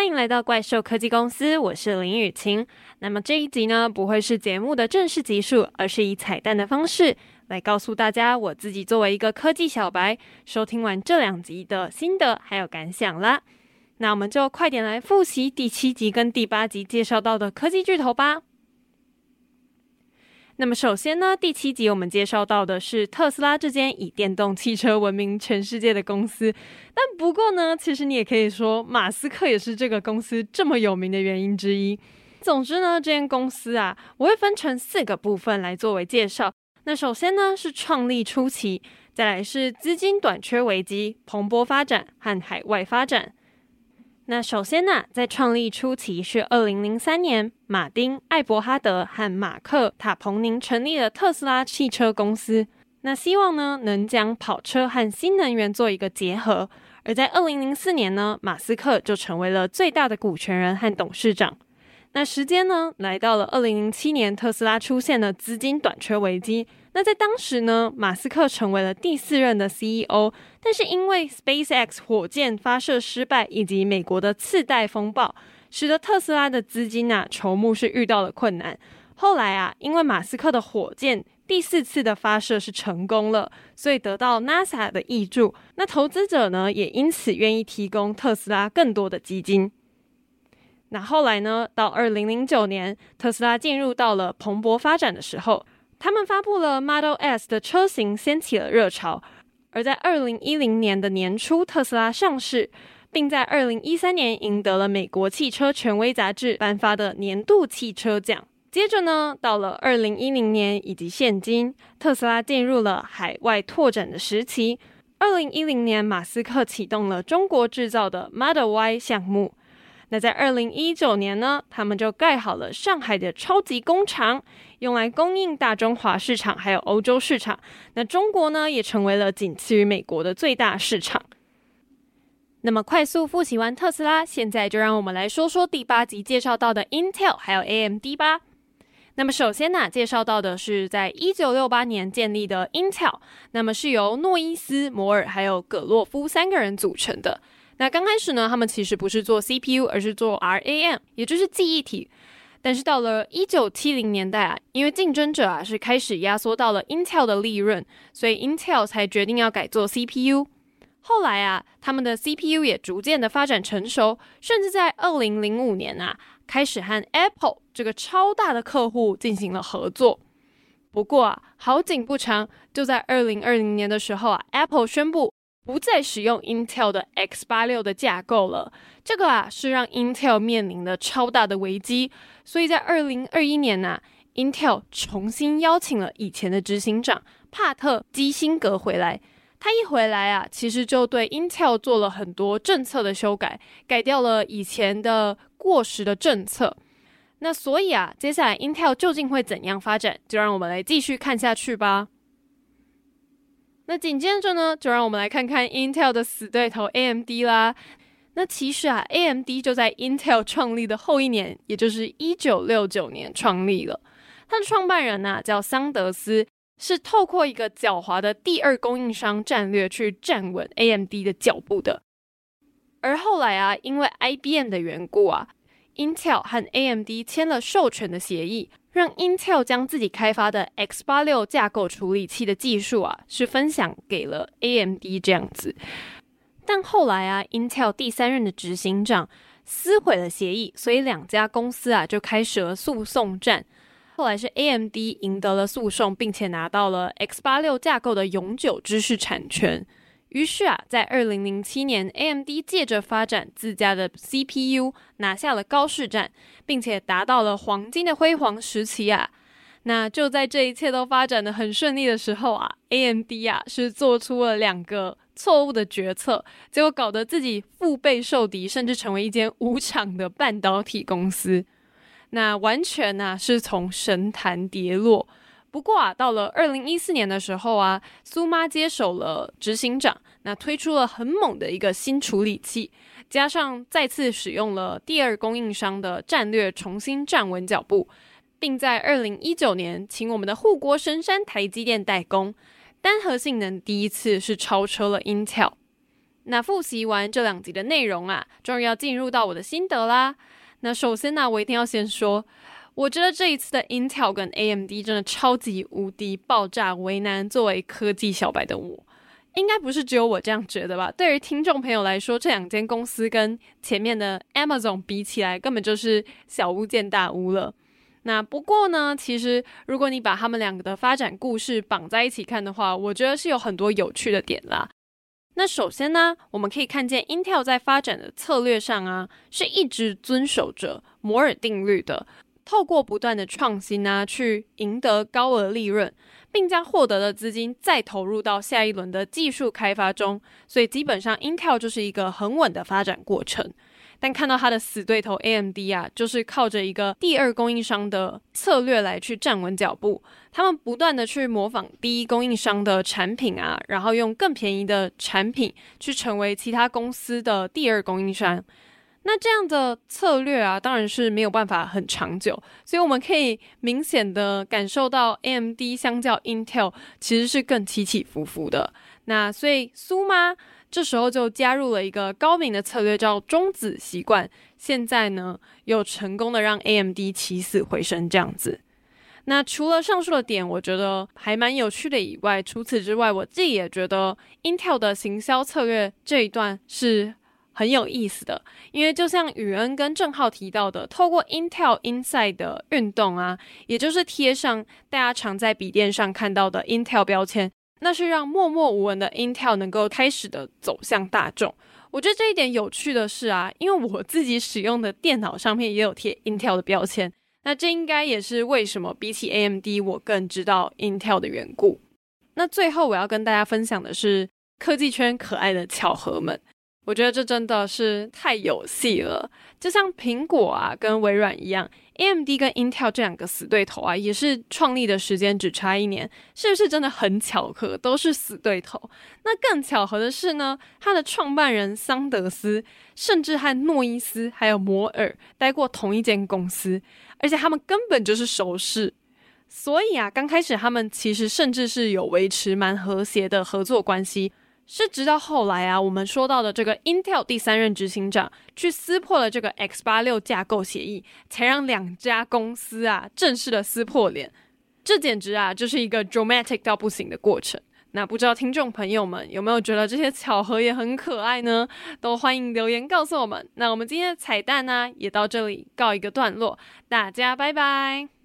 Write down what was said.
欢迎来到怪兽科技公司，我是林雨晴。那么这一集呢，不会是节目的正式集数，而是以彩蛋的方式来告诉大家我自己作为一个科技小白，收听完这两集的心得还有感想啦。那我们就快点来复习第七集跟第八集介绍到的科技巨头吧。那么首先呢，第七集我们介绍到的是特斯拉这间以电动汽车闻名全世界的公司。但不过呢，其实你也可以说，马斯克也是这个公司这么有名的原因之一。总之呢，这间公司啊，我会分成四个部分来作为介绍。那首先呢是创立初期，再来是资金短缺危机、蓬勃发展和海外发展。那首先呢、在创立初期是二零零三年，马丁·艾伯哈德和马克·塔彭宁成立了特斯拉汽车公司。那希望呢，能将跑车和新能源做一个结合。而在二零零四年呢，马斯克就成为了最大的股权人和董事长。那时间呢，来到了二零零七年，特斯拉出现了资金短缺危机。那在当时呢，马斯克成为了第四任的 CEO，但是因为 SpaceX 火箭发射失败以及美国的次贷风暴，使得特斯拉的资金啊筹募是遇到了困难。后来啊，因为马斯克的火箭第四次的发射是成功了，所以得到 NASA 的挹注。那投资者呢，也因此愿意提供特斯拉更多的基金。那后来呢，到二零零九年，特斯拉进入到了蓬勃发展的时候。他们发布了 Model S 的车型，掀起了热潮。而在二零一零年的年初，特斯拉上市，并在二零一三年赢得了美国汽车权威杂志颁发的年度汽车奖。接着呢，到了二零一零年以及现今，特斯拉进入了海外拓展的时期。二零一零年，马斯克启动了中国制造的 Model Y 项目。那在二零一九年呢，他们就盖好了上海的超级工厂，用来供应大中华市场还有欧洲市场。那中国呢，也成为了仅次于美国的最大市场。那么快速复习完特斯拉，现在就让我们来说说第八集介绍到的 Intel 还有 AMD 吧。那么首先呢，介绍到的是在一九六八年建立的 Intel，那么是由诺伊斯、摩尔还有葛洛夫三个人组成的。那刚开始呢，他们其实不是做 CPU，而是做 RAM，也就是记忆体。但是到了一九七零年代啊，因为竞争者啊是开始压缩到了 Intel 的利润，所以 Intel 才决定要改做 CPU。后来啊，他们的 CPU 也逐渐的发展成熟，甚至在二零零五年啊，开始和 Apple 这个超大的客户进行了合作。不过啊，好景不长，就在二零二零年的时候啊，Apple 宣布。不再使用 Intel 的 X86 的架构了，这个啊是让 Intel 面临了超大的危机。所以在二零二一年呐、，Intel 重新邀请了以前的执行长帕特基辛格回来。他一回来啊，其实就对 Intel 做了很多政策的修改，改掉了以前的过时的政策。那所以啊，接下来 Intel 究竟会怎样发展？就让我们来继续看下去吧。那紧接着呢，就让我们来看看 Intel 的死对头 AMD 啦。那其实啊，AMD 就在 Intel 创立的后一年，也就是一九六九年创立了。它的创办人呢、啊、叫桑德斯，是透过一个狡猾的第二供应商战略去站稳 AMD 的脚步的。而后来啊，因为 IBM 的缘故啊，Intel 和 AMD 签了授权的协议。让 Intel 将自己开发的 X86 架构处理器的技术啊，是分享给了 AMD 这样子。但后来啊，Intel 第三任的执行长撕毁了协议，所以两家公司啊就开始了诉讼战。后来是 AMD 赢得了诉讼，并且拿到了 X86 架构的永久知识产权。于是啊，在二零零七年，AMD 借着发展自家的 CPU，拿下了高市占，并且达到了黄金的辉煌时期啊。那就在这一切都发展得很顺利的时候啊，AMD 啊是做出了两个错误的决策，结果搞得自己腹背受敌，甚至成为一间无厂的半导体公司。那完全呢、啊、是从神坛跌落。不过啊，到了二零一四年的时候啊，苏妈接手了执行长，那推出了很猛的一个新处理器，加上再次使用了第二供应商的战略，重新站稳脚步，并在二零一九年请我们的护国神山台积电代工，单核性能第一次是超车了 Intel。那复习完这两集的内容啊，终于要进入到我的心得啦。那首先呢，我一定要先说，我觉得这一次的 Intel 跟 AMD 真的超级无敌爆炸为难。作为科技小白的我，应该不是只有我这样觉得吧？对于听众朋友来说，这两间公司跟前面的 Amazon 比起来，根本就是小巫见大巫了。那不过呢，其实如果你把他们两个的发展故事绑在一起看的话，我觉得是有很多有趣的点啦。那首先呢，我们可以看见 Intel 在发展的策略上啊，是一直遵守着摩尔定律的，透过不断的创新啊，去赢得高额利润，并将获得的资金再投入到下一轮的技术开发中，所以基本上 Intel 就是一个很稳的发展过程。但看到他的死对头 AMD 啊，就是靠着一个第二供应商的策略来去站稳脚步。他们不断的去模仿第一供应商的产品啊，然后用更便宜的产品去成为其他公司的第二供应商。那这样的策略啊，当然是没有办法很长久。所以我们可以明显的感受到 AMD 相较 Intel 其实是更起起伏伏的。那所以苏妈。这时候就加入了一个高明的策略，叫终止习惯。现在呢，又成功的让 AMD 起死回生这样子。那除了上述的点，我觉得还蛮有趣的以外，除此之外，我自己也觉得 Intel 的行销策略这一段是很有意思的。因为就像宇恩跟正浩提到的，透过 Intel Inside 的运动啊，也就是贴上大家常在笔电上看到的 Intel 标签。那是让默默无闻的 Intel 能够开始的走向大众。我觉得这一点有趣的是啊，因为我自己使用的电脑上面也有贴 Intel 的标签。那这应该也是为什么比起 AMD 我更知道 Intel 的缘故。那最后我要跟大家分享的是科技圈可爱的巧合们。我觉得这真的是太有戏了，就像苹果啊跟微软一样。AMD 跟 Intel 这两个死对头啊，也是创立的时间只差一年，是不是真的很巧合？都是死对头。那更巧合的是呢，他的创办人桑德斯甚至和诺伊斯还有摩尔待过同一间公司，而且他们根本就是熟识。所以啊，刚开始他们其实甚至是有维持蛮和谐的合作关系。是直到后来啊，我们说到的这个 Intel 第三任执行长去撕破了这个 X86 架构协议，才让两家公司啊正式的撕破脸。这简直啊就是一个 dramatic 到不行的过程。那不知道听众朋友们有没有觉得这些巧合也很可爱呢？都欢迎留言告诉我们。那我们今天的彩蛋呢，也到这里告一个段落，大家拜拜。